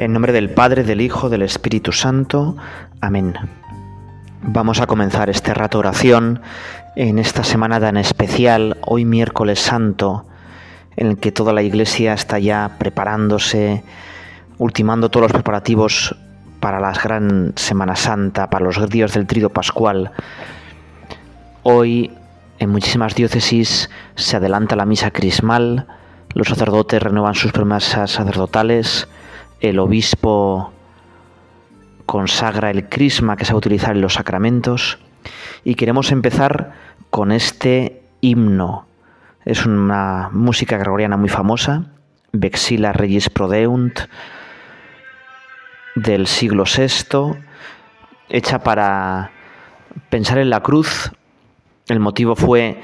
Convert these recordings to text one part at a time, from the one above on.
En nombre del Padre, del Hijo, del Espíritu Santo. Amén. Vamos a comenzar este rato oración en esta semana tan especial, hoy miércoles santo, en el que toda la iglesia está ya preparándose, ultimando todos los preparativos para la gran Semana Santa, para los días del Trido Pascual. Hoy en muchísimas diócesis se adelanta la misa crismal, los sacerdotes renuevan sus promesas sacerdotales, el obispo consagra el crisma que se va a utilizar en los sacramentos y queremos empezar con este himno. Es una música gregoriana muy famosa, Vexila Regis Prodeunt, del siglo VI, hecha para pensar en la cruz. El motivo fue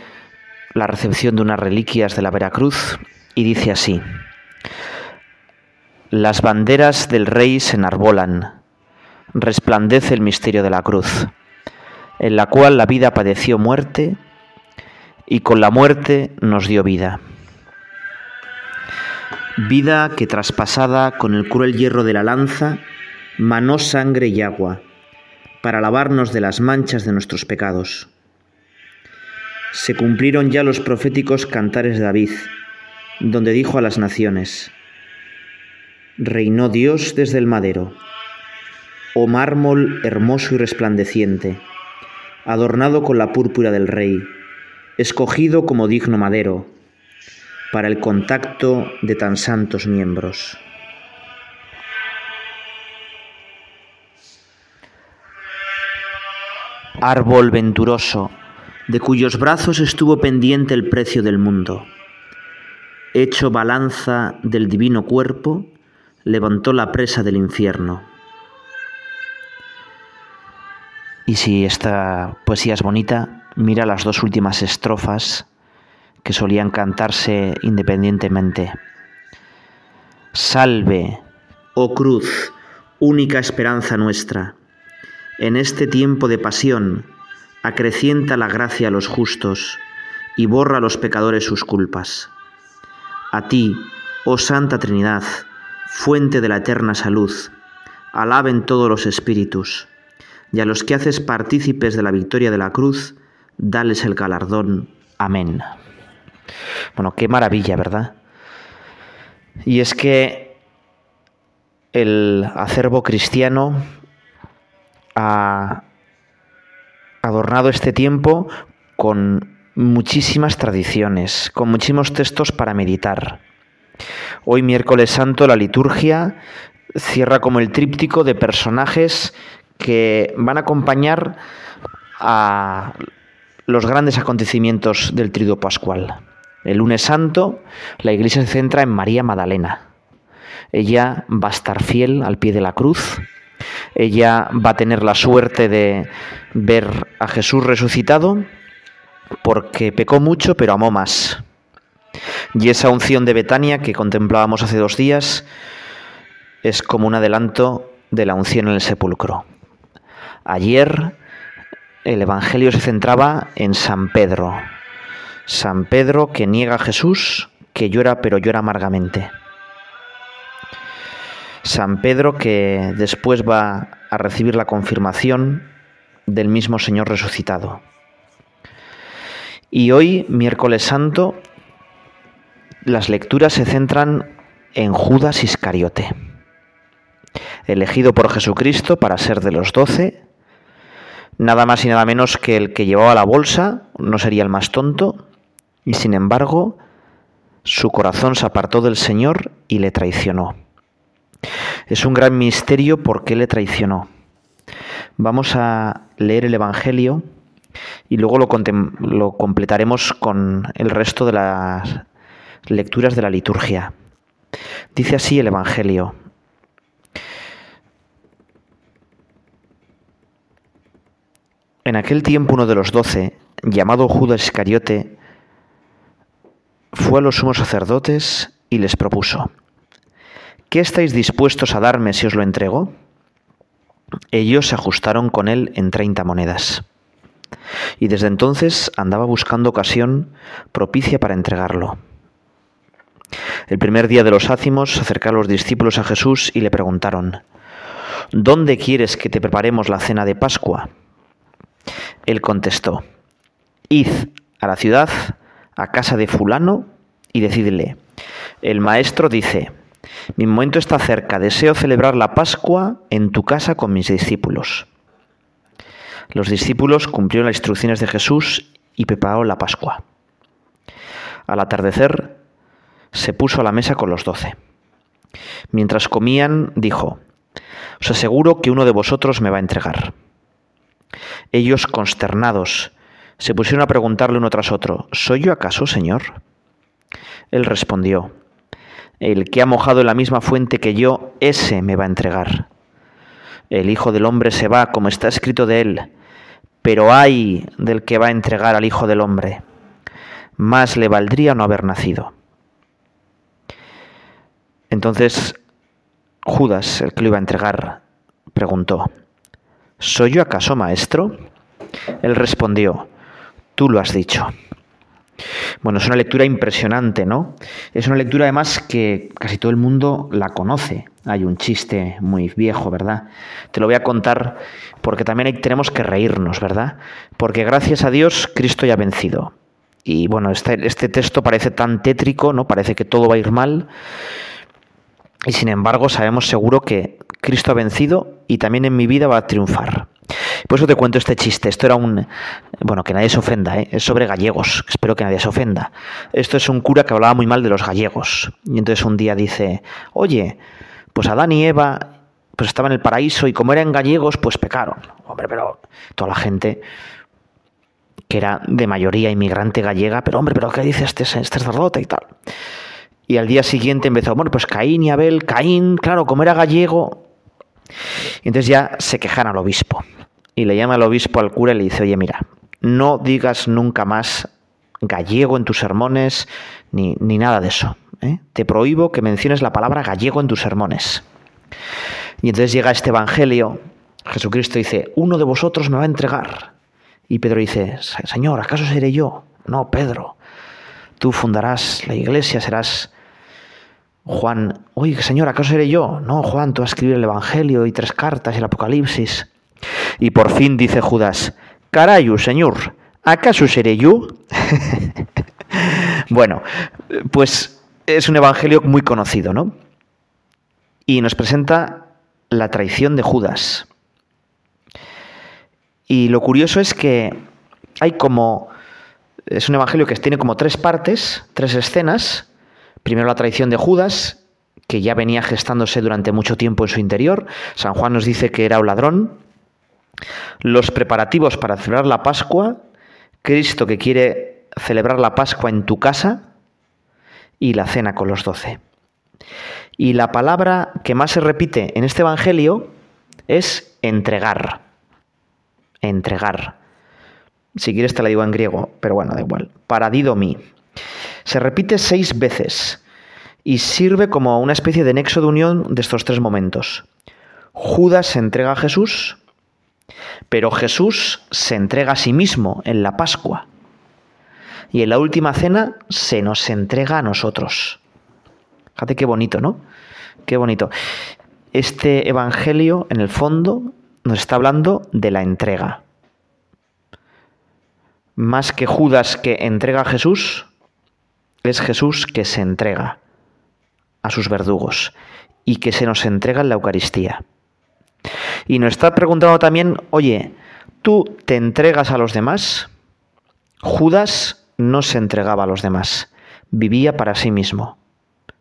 la recepción de unas reliquias de la Veracruz y dice así. Las banderas del Rey se enarbolan, resplandece el misterio de la cruz, en la cual la vida padeció muerte y con la muerte nos dio vida. Vida que traspasada con el cruel hierro de la lanza, manó sangre y agua, para lavarnos de las manchas de nuestros pecados. Se cumplieron ya los proféticos cantares de David, donde dijo a las naciones, reinó Dios desde el madero, oh mármol hermoso y resplandeciente, adornado con la púrpura del rey, escogido como digno madero, para el contacto de tan santos miembros. Árbol venturoso, de cuyos brazos estuvo pendiente el precio del mundo, hecho balanza del divino cuerpo, levantó la presa del infierno. Y si esta poesía es bonita, mira las dos últimas estrofas que solían cantarse independientemente. Salve, oh cruz, única esperanza nuestra. En este tiempo de pasión, acrecienta la gracia a los justos y borra a los pecadores sus culpas. A ti, oh Santa Trinidad, fuente de la eterna salud, alaben todos los espíritus, y a los que haces partícipes de la victoria de la cruz, dales el galardón. Amén. Bueno, qué maravilla, ¿verdad? Y es que el acervo cristiano ha adornado este tiempo con muchísimas tradiciones, con muchísimos textos para meditar. Hoy miércoles santo la liturgia cierra como el tríptico de personajes que van a acompañar a los grandes acontecimientos del trido pascual. El lunes santo la iglesia se centra en María Magdalena. Ella va a estar fiel al pie de la cruz. Ella va a tener la suerte de ver a Jesús resucitado porque pecó mucho pero amó más. Y esa unción de Betania que contemplábamos hace dos días es como un adelanto de la unción en el sepulcro. Ayer el Evangelio se centraba en San Pedro. San Pedro que niega a Jesús, que llora pero llora amargamente. San Pedro que después va a recibir la confirmación del mismo Señor resucitado. Y hoy, miércoles santo, las lecturas se centran en Judas Iscariote, elegido por Jesucristo para ser de los doce, nada más y nada menos que el que llevaba la bolsa, no sería el más tonto, y sin embargo su corazón se apartó del Señor y le traicionó. Es un gran misterio por qué le traicionó. Vamos a leer el Evangelio y luego lo, lo completaremos con el resto de las lecturas de la liturgia. Dice así el Evangelio. En aquel tiempo uno de los doce, llamado Judas Iscariote, fue a los sumos sacerdotes y les propuso, ¿qué estáis dispuestos a darme si os lo entrego? Ellos se ajustaron con él en treinta monedas. Y desde entonces andaba buscando ocasión propicia para entregarlo. El primer día de los ácimos se acercaron los discípulos a Jesús y le preguntaron, ¿Dónde quieres que te preparemos la cena de Pascua? Él contestó, Id a la ciudad, a casa de fulano, y decidle, el maestro dice, mi momento está cerca, deseo celebrar la Pascua en tu casa con mis discípulos. Los discípulos cumplieron las instrucciones de Jesús y prepararon la Pascua. Al atardecer, se puso a la mesa con los doce. Mientras comían, dijo, Os aseguro que uno de vosotros me va a entregar. Ellos, consternados, se pusieron a preguntarle uno tras otro, ¿Soy yo acaso, Señor? Él respondió, El que ha mojado en la misma fuente que yo, ese me va a entregar. El Hijo del Hombre se va, como está escrito de él, pero ay del que va a entregar al Hijo del Hombre. Más le valdría no haber nacido. Entonces Judas, el que lo iba a entregar, preguntó, ¿Soy yo acaso maestro? Él respondió, Tú lo has dicho. Bueno, es una lectura impresionante, ¿no? Es una lectura además que casi todo el mundo la conoce. Hay un chiste muy viejo, ¿verdad? Te lo voy a contar porque también tenemos que reírnos, ¿verdad? Porque gracias a Dios Cristo ya ha vencido. Y bueno, este, este texto parece tan tétrico, ¿no? Parece que todo va a ir mal. Y sin embargo sabemos seguro que Cristo ha vencido y también en mi vida va a triunfar. Por eso te cuento este chiste. Esto era un... Bueno, que nadie se ofenda, ¿eh? es sobre gallegos. Espero que nadie se ofenda. Esto es un cura que hablaba muy mal de los gallegos. Y entonces un día dice, oye, pues Adán y Eva pues estaban en el paraíso y como eran gallegos, pues pecaron. Hombre, pero toda la gente que era de mayoría inmigrante gallega, pero hombre, pero ¿qué dice este, este sacerdote y tal? Y al día siguiente empezó, bueno, pues Caín y Abel, Caín, claro, como era gallego. Y entonces ya se quejan al obispo. Y le llama al obispo al cura y le dice, oye, mira, no digas nunca más gallego en tus sermones, ni, ni nada de eso. ¿eh? Te prohíbo que menciones la palabra gallego en tus sermones. Y entonces llega este Evangelio, Jesucristo dice, uno de vosotros me va a entregar. Y Pedro dice, Señor, ¿acaso seré yo? No, Pedro, tú fundarás la iglesia, serás Juan, oye, Señor, ¿acaso seré yo? No, Juan, tú vas a escribir el Evangelio y tres cartas y el Apocalipsis. Y por fin dice Judas, Carayu, Señor, ¿acaso seré yo? bueno, pues es un Evangelio muy conocido, ¿no? Y nos presenta la traición de Judas. Y lo curioso es que hay como... Es un Evangelio que tiene como tres partes, tres escenas, Primero la traición de Judas, que ya venía gestándose durante mucho tiempo en su interior. San Juan nos dice que era un ladrón. Los preparativos para celebrar la Pascua, Cristo que quiere celebrar la Pascua en tu casa y la cena con los doce. Y la palabra que más se repite en este Evangelio es entregar. Entregar. Si quieres te la digo en griego, pero bueno, da igual. Paradidomi. Se repite seis veces y sirve como una especie de nexo de unión de estos tres momentos. Judas se entrega a Jesús, pero Jesús se entrega a sí mismo en la Pascua. Y en la última cena se nos entrega a nosotros. Fíjate qué bonito, ¿no? Qué bonito. Este Evangelio, en el fondo, nos está hablando de la entrega. Más que Judas que entrega a Jesús, es Jesús que se entrega a sus verdugos y que se nos entrega en la Eucaristía. Y nos está preguntando también, oye, ¿tú te entregas a los demás? Judas no se entregaba a los demás, vivía para sí mismo,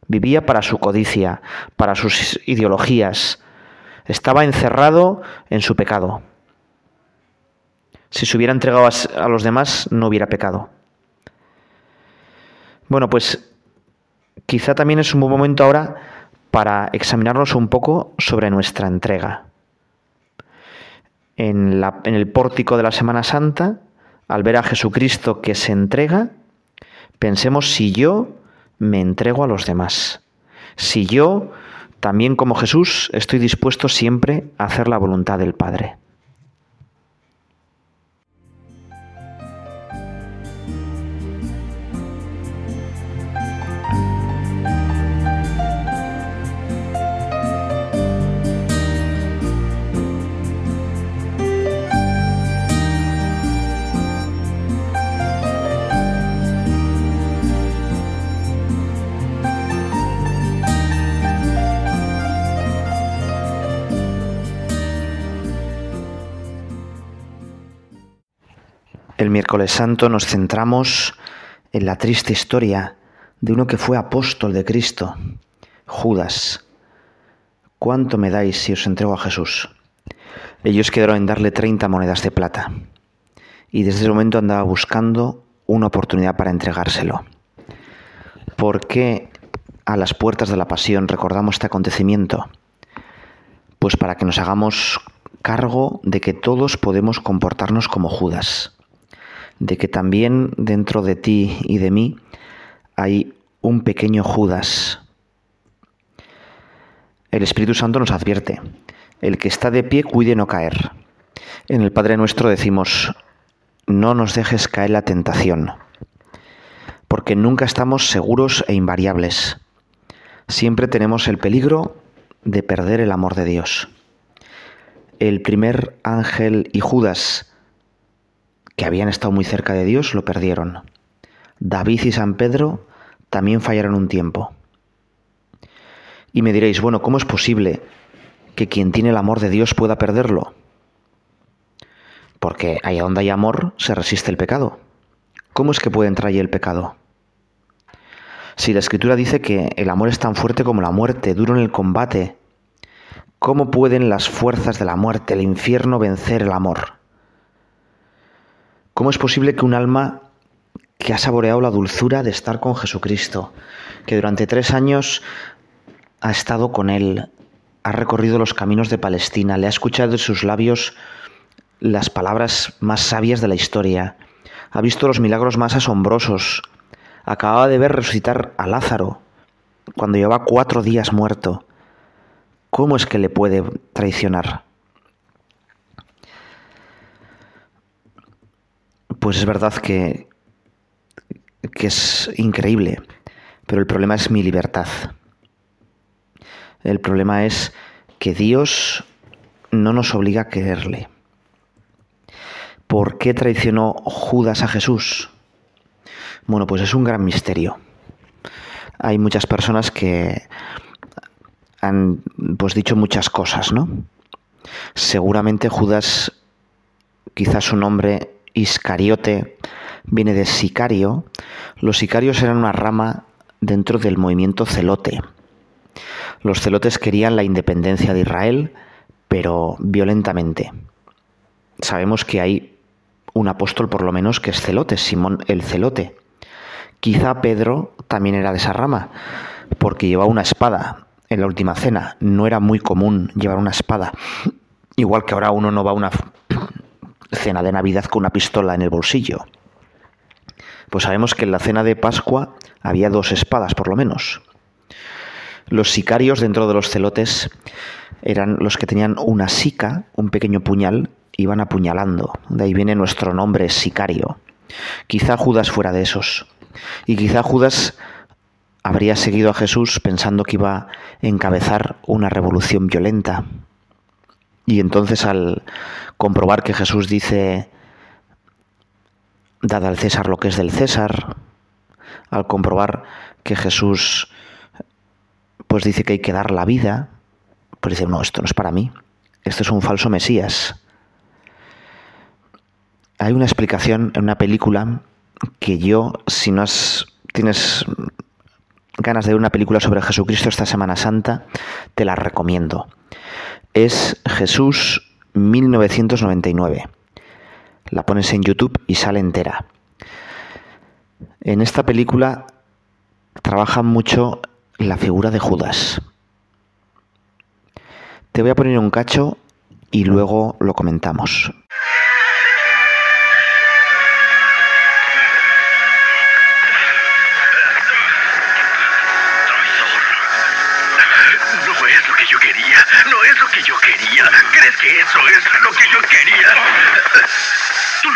vivía para su codicia, para sus ideologías, estaba encerrado en su pecado. Si se hubiera entregado a los demás, no hubiera pecado. Bueno, pues quizá también es un buen momento ahora para examinarnos un poco sobre nuestra entrega. En, en, el pórtico de la Semana Santa, al ver a Jesucristo que se entrega, pensemos si yo me entrego a los demás, si yo, también como Jesús, estoy dispuesto siempre a hacer la voluntad del Padre. Miércoles santo nos centramos en la triste historia de uno que fue apóstol de Cristo, Judas. ¿Cuánto me dais si os entrego a Jesús? Ellos quedaron en darle 30 monedas de plata y desde ese momento andaba buscando una oportunidad para entregárselo. ¿Por qué a las puertas de la pasión recordamos este acontecimiento? Pues para que nos hagamos cargo de que todos podemos comportarnos como Judas de que también dentro de ti y de mí hay un pequeño Judas. El Espíritu Santo nos advierte, el que está de pie cuide no caer. En el Padre nuestro decimos, no nos dejes caer la tentación, porque nunca estamos seguros e invariables. Siempre tenemos el peligro de perder el amor de Dios. El primer ángel y Judas que habían estado muy cerca de Dios, lo perdieron. David y San Pedro también fallaron un tiempo. Y me diréis, bueno, ¿cómo es posible que quien tiene el amor de Dios pueda perderlo? Porque allá donde hay amor se resiste el pecado. ¿Cómo es que puede entrar ahí el pecado? Si la escritura dice que el amor es tan fuerte como la muerte, duro en el combate, ¿cómo pueden las fuerzas de la muerte, el infierno, vencer el amor? ¿Cómo es posible que un alma que ha saboreado la dulzura de estar con Jesucristo, que durante tres años ha estado con Él, ha recorrido los caminos de Palestina, le ha escuchado de sus labios las palabras más sabias de la historia, ha visto los milagros más asombrosos, acababa de ver resucitar a Lázaro cuando llevaba cuatro días muerto. ¿Cómo es que le puede traicionar? Pues es verdad que, que es increíble, pero el problema es mi libertad. El problema es que Dios no nos obliga a quererle. ¿Por qué traicionó Judas a Jesús? Bueno, pues es un gran misterio. Hay muchas personas que han pues dicho muchas cosas, ¿no? Seguramente Judas, quizás su nombre Iscariote viene de sicario. Los sicarios eran una rama dentro del movimiento celote. Los celotes querían la independencia de Israel, pero violentamente. Sabemos que hay un apóstol por lo menos que es celote, Simón el celote. Quizá Pedro también era de esa rama, porque llevaba una espada en la última cena. No era muy común llevar una espada. Igual que ahora uno no va a una cena de Navidad con una pistola en el bolsillo. Pues sabemos que en la cena de Pascua había dos espadas, por lo menos. Los sicarios dentro de los celotes eran los que tenían una sica, un pequeño puñal, iban apuñalando. De ahí viene nuestro nombre, sicario. Quizá Judas fuera de esos. Y quizá Judas habría seguido a Jesús pensando que iba a encabezar una revolución violenta. Y entonces al comprobar que Jesús dice, dad al César lo que es del César, al comprobar que Jesús pues dice que hay que dar la vida, pues dice, no, esto no es para mí, esto es un falso Mesías. Hay una explicación en una película que yo, si no has, tienes ganas de ver una película sobre Jesucristo esta Semana Santa, te la recomiendo. Es Jesús 1999. La pones en YouTube y sale entera. En esta película trabaja mucho la figura de Judas. Te voy a poner un cacho y luego lo comentamos.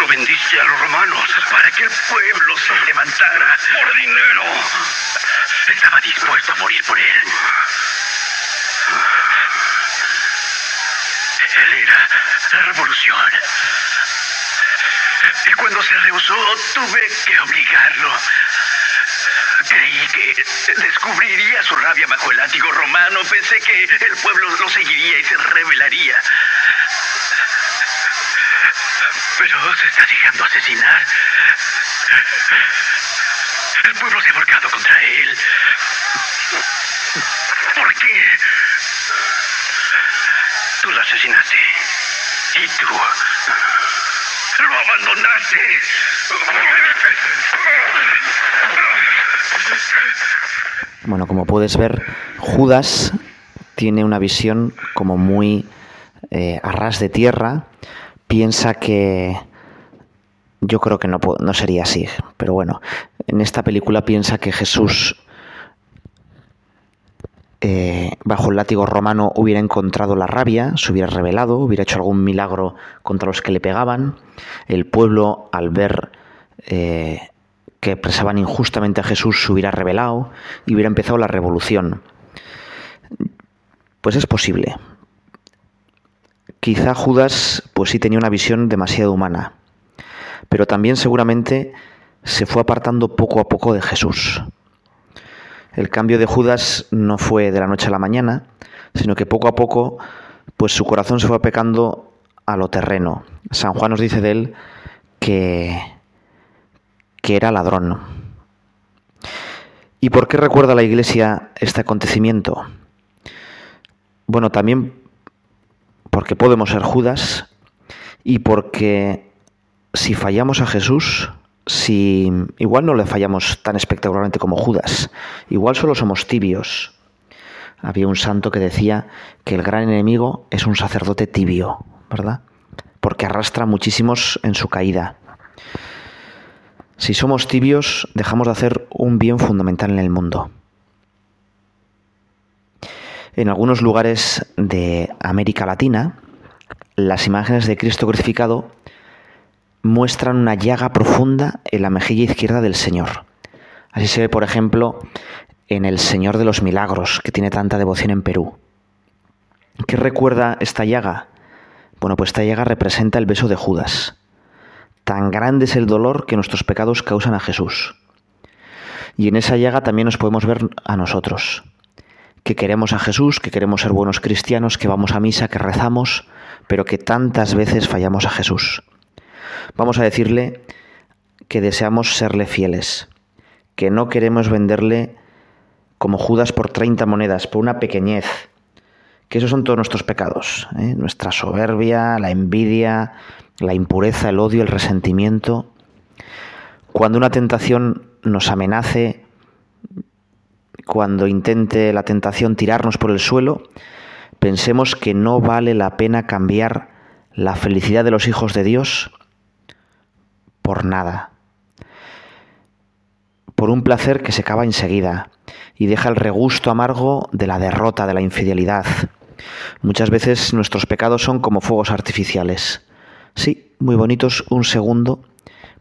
Vendiste a los romanos para que el pueblo se levantara. Por dinero. Estaba dispuesto a morir por él. Él era la revolución. Y cuando se rehusó, tuve que obligarlo. Creí que descubriría su rabia bajo el látigo romano. Pensé que el pueblo lo seguiría y se rebelaría. Pero se está dejando asesinar. El pueblo se ha volcado contra él. ¿Por qué? Tú lo asesinaste. Y tú lo abandonaste. Bueno, como puedes ver, Judas tiene una visión como muy eh, a ras de tierra. Piensa que yo creo que no, no sería así, pero bueno, en esta película piensa que Jesús eh, bajo el látigo romano hubiera encontrado la rabia, se hubiera rebelado, hubiera hecho algún milagro contra los que le pegaban. El pueblo, al ver eh, que presaban injustamente a Jesús, se hubiera rebelado y hubiera empezado la revolución. Pues es posible. Quizá Judas, pues sí tenía una visión demasiado humana, pero también seguramente se fue apartando poco a poco de Jesús. El cambio de Judas no fue de la noche a la mañana, sino que poco a poco pues su corazón se fue pecando a lo terreno. San Juan nos dice de él que, que era ladrón. ¿Y por qué recuerda la Iglesia este acontecimiento? Bueno, también porque podemos ser Judas y porque si fallamos a Jesús, si igual no le fallamos tan espectacularmente como Judas, igual solo somos tibios. Había un santo que decía que el gran enemigo es un sacerdote tibio, ¿verdad? Porque arrastra muchísimos en su caída. Si somos tibios, dejamos de hacer un bien fundamental en el mundo. En algunos lugares de América Latina, las imágenes de Cristo crucificado muestran una llaga profunda en la mejilla izquierda del Señor. Así se ve, por ejemplo, en el Señor de los Milagros, que tiene tanta devoción en Perú. ¿Qué recuerda esta llaga? Bueno, pues esta llaga representa el beso de Judas. Tan grande es el dolor que nuestros pecados causan a Jesús. Y en esa llaga también nos podemos ver a nosotros, que queremos a Jesús, que queremos ser buenos cristianos, que vamos a misa, que rezamos, pero que tantas veces fallamos a Jesús. Vamos a decirle que deseamos serle fieles, que no queremos venderle como Judas por 30 monedas, por una pequeñez, que esos son todos nuestros pecados, ¿eh? nuestra soberbia, la envidia, la impureza, el odio, el resentimiento. Cuando una tentación nos amenace, cuando intente la tentación tirarnos por el suelo, pensemos que no vale la pena cambiar la felicidad de los hijos de Dios por nada, por un placer que se acaba enseguida y deja el regusto amargo de la derrota, de la infidelidad. Muchas veces nuestros pecados son como fuegos artificiales. Sí, muy bonitos un segundo,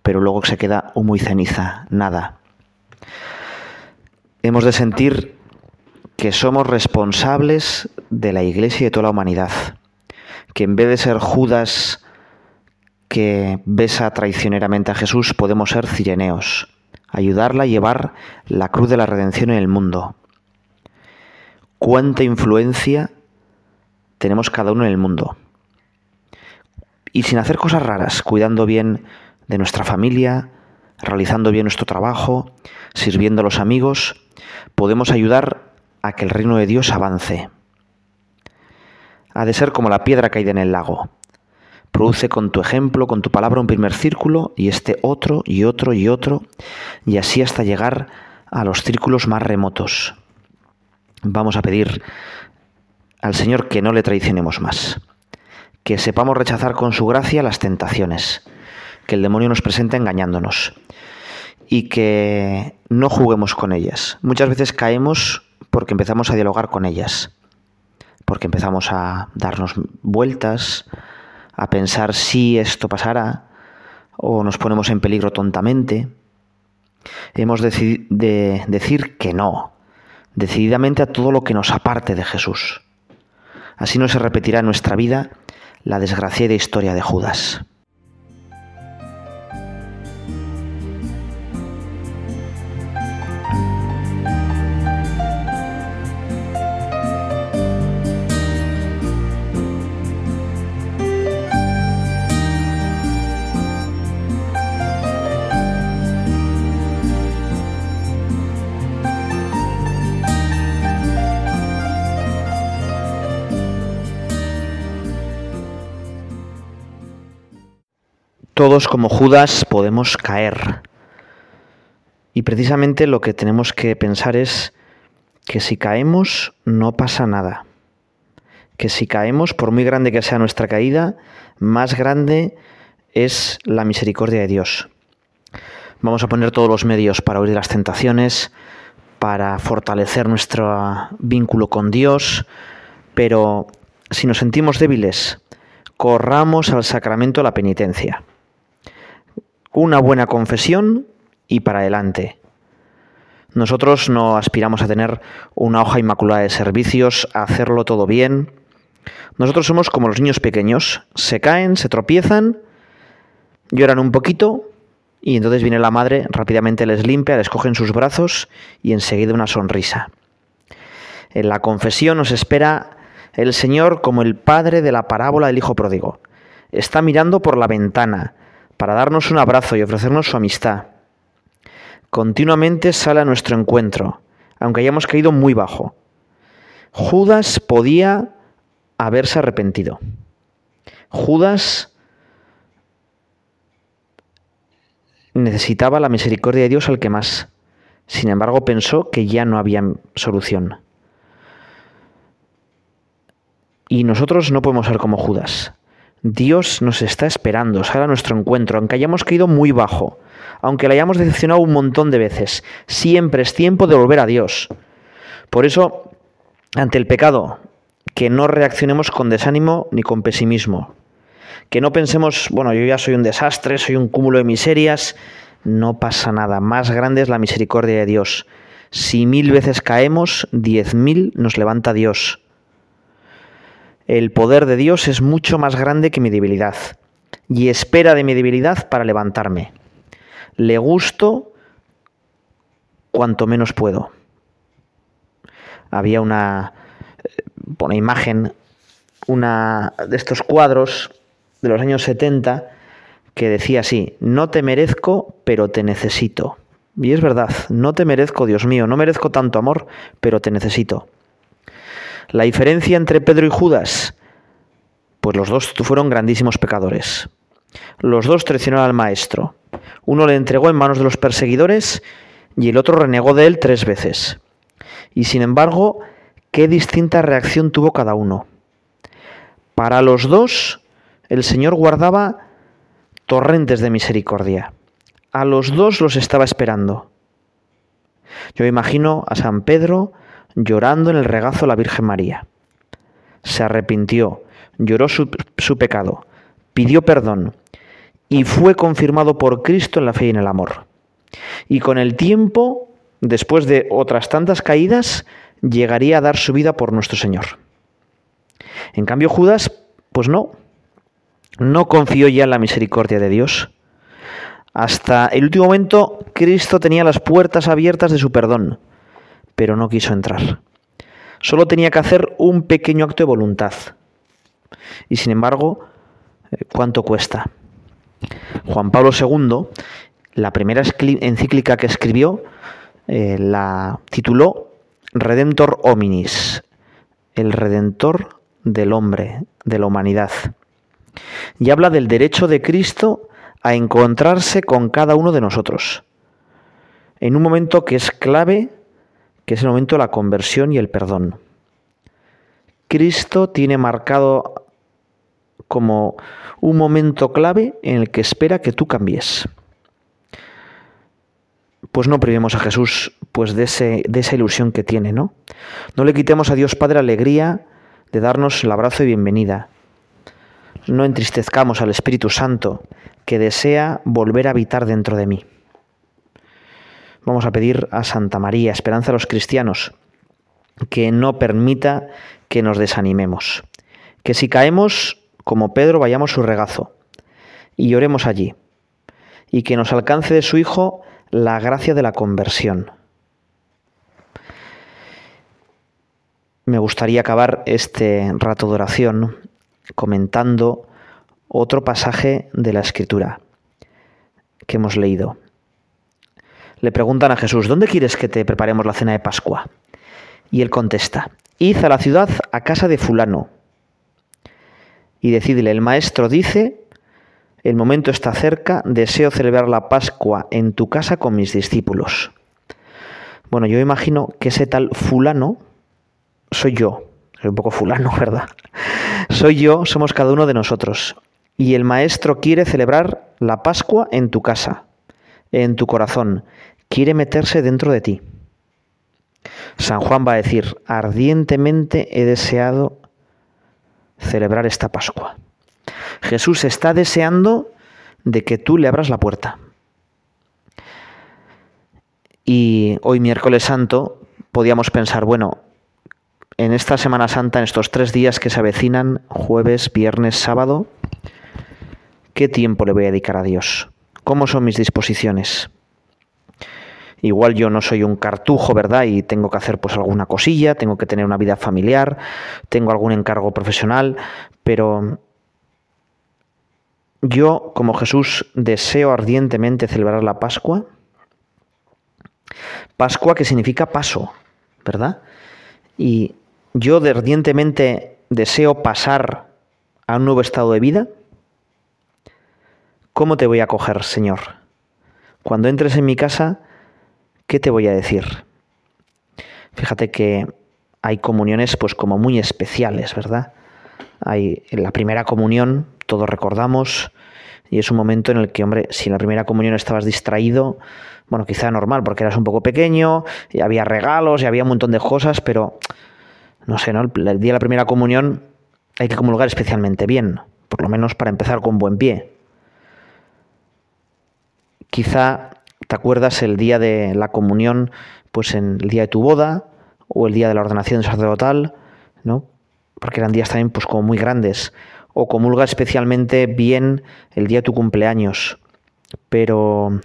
pero luego se queda humo y ceniza, nada. Hemos de sentir que somos responsables de la Iglesia y de toda la humanidad, que en vez de ser Judas que besa traicioneramente a Jesús, podemos ser cireneos, ayudarla a llevar la cruz de la redención en el mundo. ¿Cuánta influencia tenemos cada uno en el mundo? Y sin hacer cosas raras, cuidando bien de nuestra familia, realizando bien nuestro trabajo, sirviendo a los amigos, podemos ayudar a que el reino de Dios avance. Ha de ser como la piedra caída en el lago. Produce con tu ejemplo, con tu palabra un primer círculo y este otro y otro y otro, y así hasta llegar a los círculos más remotos. Vamos a pedir al Señor que no le traicionemos más, que sepamos rechazar con su gracia las tentaciones que el demonio nos presenta engañándonos y que no juguemos con ellas. Muchas veces caemos porque empezamos a dialogar con ellas, porque empezamos a darnos vueltas, a pensar si esto pasará o nos ponemos en peligro tontamente. Hemos de decir que no, decididamente a todo lo que nos aparte de Jesús. Así no se repetirá en nuestra vida la desgraciada historia de Judas. Todos como Judas podemos caer. Y precisamente lo que tenemos que pensar es que si caemos no pasa nada. Que si caemos, por muy grande que sea nuestra caída, más grande es la misericordia de Dios. Vamos a poner todos los medios para huir de las tentaciones, para fortalecer nuestro vínculo con Dios, pero si nos sentimos débiles, corramos al sacramento de la penitencia. Una buena confesión y para adelante. Nosotros no aspiramos a tener una hoja inmaculada de servicios, a hacerlo todo bien. Nosotros somos como los niños pequeños, se caen, se tropiezan, lloran un poquito y entonces viene la madre, rápidamente les limpia, les coge en sus brazos y enseguida una sonrisa. En la confesión nos espera el Señor como el padre de la parábola del Hijo Pródigo. Está mirando por la ventana para darnos un abrazo y ofrecernos su amistad. Continuamente sale a nuestro encuentro, aunque hayamos caído muy bajo. Judas podía haberse arrepentido. Judas necesitaba la misericordia de Dios al que más. Sin embargo, pensó que ya no había solución. Y nosotros no podemos ser como Judas. Dios nos está esperando, sale a nuestro encuentro, aunque hayamos caído muy bajo, aunque le hayamos decepcionado un montón de veces. Siempre es tiempo de volver a Dios. Por eso, ante el pecado, que no reaccionemos con desánimo ni con pesimismo, que no pensemos, bueno, yo ya soy un desastre, soy un cúmulo de miserias. No pasa nada. Más grande es la misericordia de Dios. Si mil veces caemos, diez mil nos levanta Dios. El poder de Dios es mucho más grande que mi debilidad y espera de mi debilidad para levantarme. Le gusto cuanto menos puedo. Había una, una imagen, una de estos cuadros de los años 70 que decía así, no te merezco, pero te necesito. Y es verdad, no te merezco, Dios mío, no merezco tanto amor, pero te necesito. La diferencia entre Pedro y Judas, pues los dos fueron grandísimos pecadores. Los dos traicionaron al maestro. Uno le entregó en manos de los perseguidores y el otro renegó de él tres veces. Y sin embargo, qué distinta reacción tuvo cada uno. Para los dos, el Señor guardaba torrentes de misericordia. A los dos los estaba esperando. Yo imagino a San Pedro llorando en el regazo de la Virgen María. Se arrepintió, lloró su, su, pecado, pidió perdón y fue confirmado por Cristo en la fe y en el amor. Y con el tiempo, después de otras tantas caídas, llegaría a dar su vida por nuestro Señor. En cambio, Judas, pues no, no confió ya en la misericordia de Dios. Hasta el último momento Cristo tenía las puertas abiertas de su perdón, pero no quiso entrar. Solo tenía que hacer un pequeño acto de voluntad. Y sin embargo, eh, ¿cuánto cuesta? Juan Pablo II, la primera encíclica que escribió, eh, la tituló Redentor hominis, el redentor del hombre, de la humanidad y habla del derecho de Cristo a encontrarse con cada uno de nosotros, en un momento que es clave, que es el momento de la conversión y el perdón. Cristo tiene marcado como un momento clave en el que espera que tú cambies. Pues no privemos a Jesús pues de, ese, de esa ilusión que tiene, ¿no? No le quitemos a Dios Padre alegría de darnos el abrazo de bienvenida, no entristezcamos al Espíritu Santo que desea volver a habitar dentro de mí. Vamos a pedir a Santa María, esperanza a los cristianos, que no permita que nos desanimemos, que si caemos como Pedro vayamos su regazo y lloremos allí, y que nos alcance de su Hijo la gracia de la conversión. Me gustaría acabar este rato de oración comentando otro pasaje de la escritura que hemos leído. Le preguntan a Jesús, ¿dónde quieres que te preparemos la cena de Pascua? Y él contesta, id a la ciudad a casa de fulano y decidle, el maestro dice el momento está cerca, deseo celebrar la Pascua en tu casa con mis discípulos. Bueno, yo imagino que ese tal fulano soy yo. Soy un poco fulano, ¿verdad? Soy yo, somos cada uno de nosotros. Y el Maestro quiere celebrar la Pascua en tu casa, en tu corazón. Quiere meterse dentro de ti. San Juan va a decir, ardientemente he deseado celebrar esta Pascua. Jesús está deseando de que tú le abras la puerta. Y hoy miércoles santo podíamos pensar, bueno, en esta Semana Santa, en estos tres días que se avecinan, jueves, viernes, sábado, ¿qué tiempo le voy a dedicar a Dios? ¿Cómo son mis disposiciones? Igual yo no soy un cartujo, ¿verdad? Y tengo que hacer pues alguna cosilla, tengo que tener una vida familiar, tengo algún encargo profesional, pero yo, como Jesús, deseo ardientemente celebrar la Pascua. Pascua que significa paso, ¿verdad? Y yo ardientemente deseo pasar a un nuevo estado de vida. ¿Cómo te voy a acoger, Señor? Cuando entres en mi casa, ¿qué te voy a decir? Fíjate que hay comuniones pues como muy especiales, ¿verdad? Hay la primera comunión todos recordamos, y es un momento en el que, hombre, si en la primera comunión estabas distraído, bueno, quizá normal, porque eras un poco pequeño, y había regalos, y había un montón de cosas, pero, no sé, ¿no? El, día de la primera comunión hay que comulgar especialmente bien, por lo menos para empezar con buen pie. Quizá te acuerdas el día de la comunión, pues en el día de tu boda, o el día de la ordenación sacerdotal, ¿no? Porque eran días también, pues como muy grandes o comulga especialmente bien el día de tu cumpleaños. Pero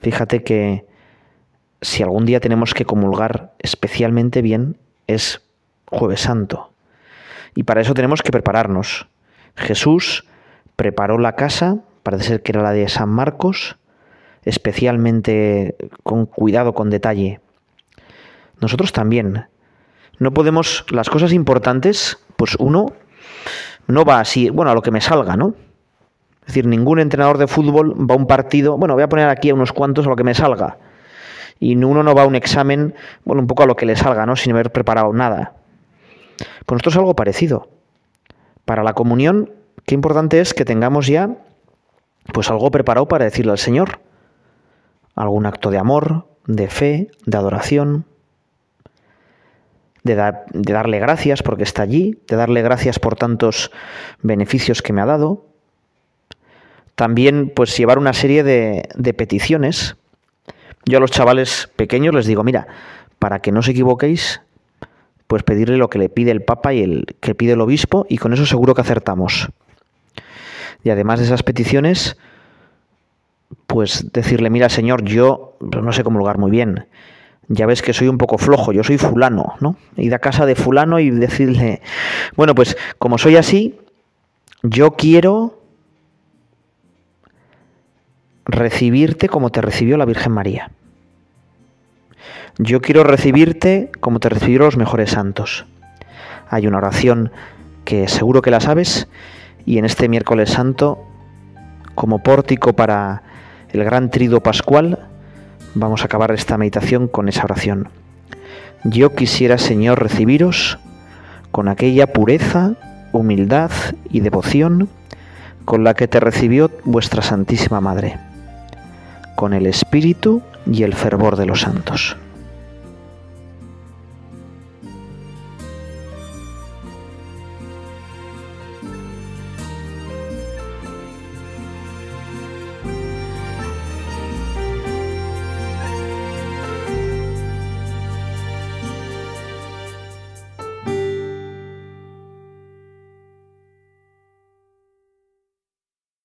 fíjate que si algún día tenemos que comulgar especialmente bien es jueves santo. Y para eso tenemos que prepararnos. Jesús preparó la casa, parece ser que era la de San Marcos, especialmente con cuidado, con detalle. Nosotros también. No podemos, las cosas importantes, pues uno no va así, bueno, a lo que me salga, ¿no? Es decir, ningún entrenador de fútbol va a un partido, bueno, voy a poner aquí a unos cuantos a lo que me salga. Y uno no va a un examen, bueno, un poco a lo que le salga, ¿no? Sin haber preparado nada. Pues esto es algo parecido. Para la comunión, qué importante es que tengamos ya, pues algo preparado para decirle al Señor. Algún acto de amor, de fe, de adoración, de, darle gracias porque está allí, de darle gracias por tantos beneficios que me ha dado. También pues llevar una serie de, de peticiones. Yo a los chavales pequeños les digo, mira, para que no os equivoquéis, pues pedirle lo que le pide el Papa y el que pide el obispo y con eso seguro que acertamos. Y además de esas peticiones, pues decirle, mira Señor, yo no sé cómo lugar muy bien, ya ves que soy un poco flojo, yo soy fulano, ¿no? Ir a casa de fulano y decirle, bueno, pues como soy así, yo quiero recibirte como te recibió la Virgen María. Yo quiero recibirte como te recibieron los mejores santos. Hay una oración que seguro que la sabes y en este miércoles santo, como pórtico para el gran trido pascual, Vamos a acabar esta meditación con esa oración. Yo quisiera, Señor, recibiros con aquella pureza, humildad y devoción con la que te recibió vuestra Santísima Madre, con el espíritu y el fervor de los santos.